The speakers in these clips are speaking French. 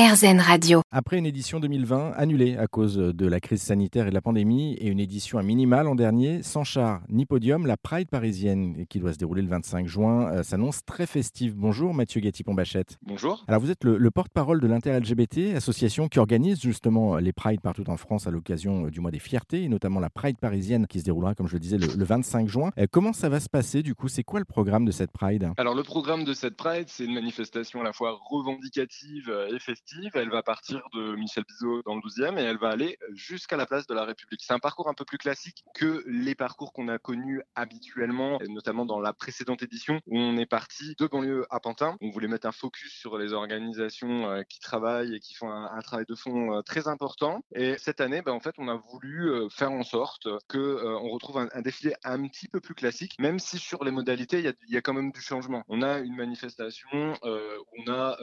RZN Radio. Après une édition 2020 annulée à cause de la crise sanitaire et de la pandémie et une édition à minimal l'an dernier, sans char ni podium, la Pride parisienne qui doit se dérouler le 25 juin euh, s'annonce très festive. Bonjour Mathieu Gatti-Pombachette. Bonjour. Alors vous êtes le, porte-parole de l'Inter-LGBT, association qui organise justement les Prides partout en France à l'occasion euh, du mois des fiertés et notamment la Pride parisienne qui se déroulera, comme je le disais, le, 25 juin. Euh, comment ça va se passer du coup? C'est quoi le programme de cette Pride? Alors le programme de cette Pride, c'est une manifestation à la fois revendicative et festive elle va partir de Michel Bizot dans le 12e et elle va aller jusqu'à la place de la République. C'est un parcours un peu plus classique que les parcours qu'on a connus habituellement, notamment dans la précédente édition où on est parti de banlieue à Pantin. On voulait mettre un focus sur les organisations euh, qui travaillent et qui font un, travail de fond euh, très important. Et cette année, ben, en fait, on a voulu euh, faire en sorte que on retrouve un, défilé un petit peu plus classique, même si sur les modalités, il y a, quand même du changement. On a une manifestation, on a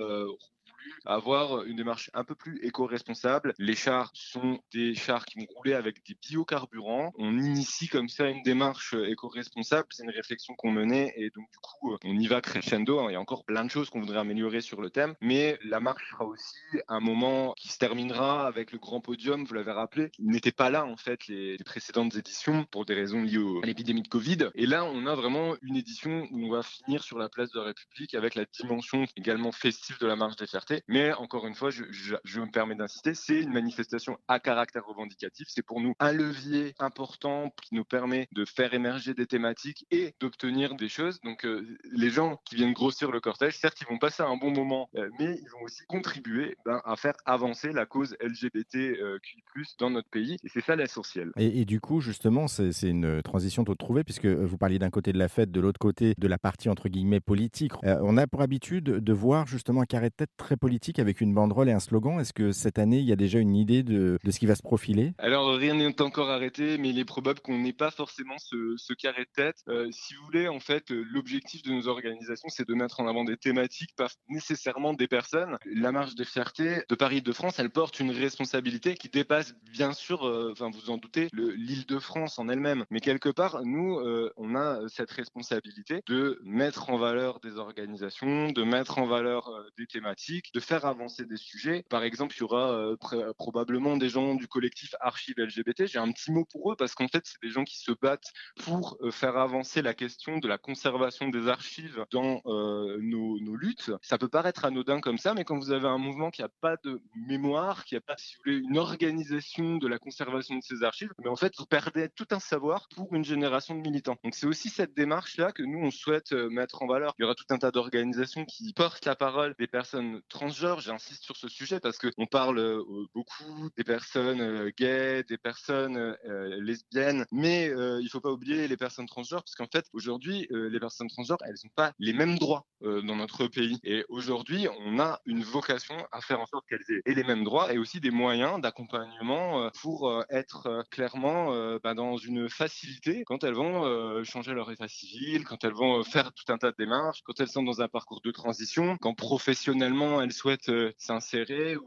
avoir une démarche un peu plus éco-responsable. Les chars sont des chars qui vont rouler avec des biocarburants. On initie comme ça une démarche éco-responsable. C'est une réflexion qu'on menait et donc du coup, on y va crescendo. Il y a encore plein de choses qu'on voudrait améliorer sur le thème, mais la marche sera aussi un moment qui se terminera avec le grand podium. Vous l'avez rappelé, il n'était pas là en fait les, précédentes éditions pour des raisons liées à l'épidémie de Covid. Et là, on a vraiment une édition où on va finir sur la place de la République avec la dimension également festive de la marche des mais encore une fois, je, me permets d'insister, c'est une manifestation à caractère revendicatif. C'est pour nous un levier important qui nous permet de faire émerger des thématiques et d'obtenir des choses. Donc euh, les gens qui viennent grossir le cortège, certes, ils vont passer un bon moment, euh, mais ils vont aussi contribuer ben, à faire avancer la cause LGBTQI+ dans notre pays. Et c'est ça l'essentiel. Et, du coup, justement, c'est une transition toute trouvée puisque vous parliez d'un côté de la fête, de l'autre côté de la partie entre guillemets politique. Euh, on a pour habitude de voir justement un carré de tête très politique avec une banderole et un slogan. Est-ce que cette année, il y a déjà une idée de, ce qui va se profiler? Alors, rien n'est encore arrêté, mais il est probable qu'on n'ait pas forcément ce, carré de tête. Euh, si vous voulez, en fait, l'objectif de nos organisations, c'est de mettre en avant des thématiques, pas nécessairement des personnes. La marche des fiertés de Paris de France, elle porte une responsabilité qui dépasse, bien sûr, euh, enfin, vous en doutez, l'île de France en elle-même. Mais quelque part, nous, euh, on a cette responsabilité de mettre en valeur des organisations, de mettre en valeur des thématiques, de faire avancer des sujets. Par exemple, il y aura euh, probablement des gens du collectif Archive LGBT. J'ai un petit mot pour eux parce qu'en fait, c'est des gens qui se battent pour euh, faire avancer la question de la conservation des archives dans euh, nos, luttes. Ça peut paraître anodin comme ça, mais quand vous avez un mouvement qui n'a pas de mémoire, qui n'a pas, si vous voulez, une organisation de la conservation de ces archives, mais en fait, vous perdez tout un savoir pour une génération de militants. Donc, c'est aussi cette démarche-là que nous, on souhaite mettre en valeur. Il y aura tout un tas d'organisations qui portent la parole des personnes trans J'insiste sur ce sujet parce qu'on parle euh, beaucoup des personnes euh, gays, des personnes euh, lesbiennes, mais il faut pas oublier les personnes transgenres parce qu'en fait, aujourd'hui, les personnes transgenres, elles n'ont pas les mêmes droits dans notre pays. Et aujourd'hui, on a une vocation à faire en sorte qu'elles aient les mêmes droits et aussi des moyens d'accompagnement pour être clairement bah, dans une facilité quand elles vont changer leur état civil, quand elles vont faire tout un tas de démarches, quand elles sont dans un parcours de transition, quand professionnellement elles souhaitent euh, s'insérer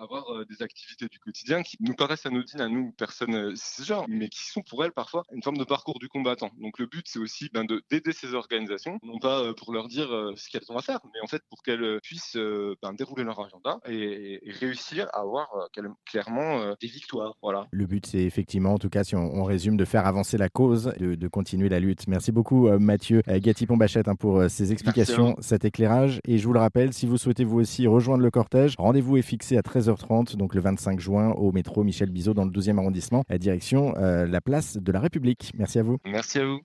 avoir euh, des activités du quotidien qui nous paraissent anodines à nous, personnes genre, mais qui sont pour elles parfois une forme de parcours du combattant. Donc le but, c'est aussi ben, d'aider ces organisations, non pas pour leur dire ce qu'elles ont à faire, mais en fait pour qu'elles puissent ben, dérouler leur agenda et, réussir à avoir clairement des victoires. Voilà. Le but, c'est effectivement, en tout cas, si on, résume, de faire avancer la cause, de, de continuer la lutte. Merci beaucoup, Mathieu Gatti-Pombachette, hein, pour ces explications, cet éclairage. Et je vous le rappelle, si vous souhaitez vous aussi rejoindre le cortège. Rendez-vous est fixé à 13h30, donc le 25 juin, au métro Michel Bizot dans le 12e arrondissement, à direction euh, la place de la République. Merci à vous. Merci à vous.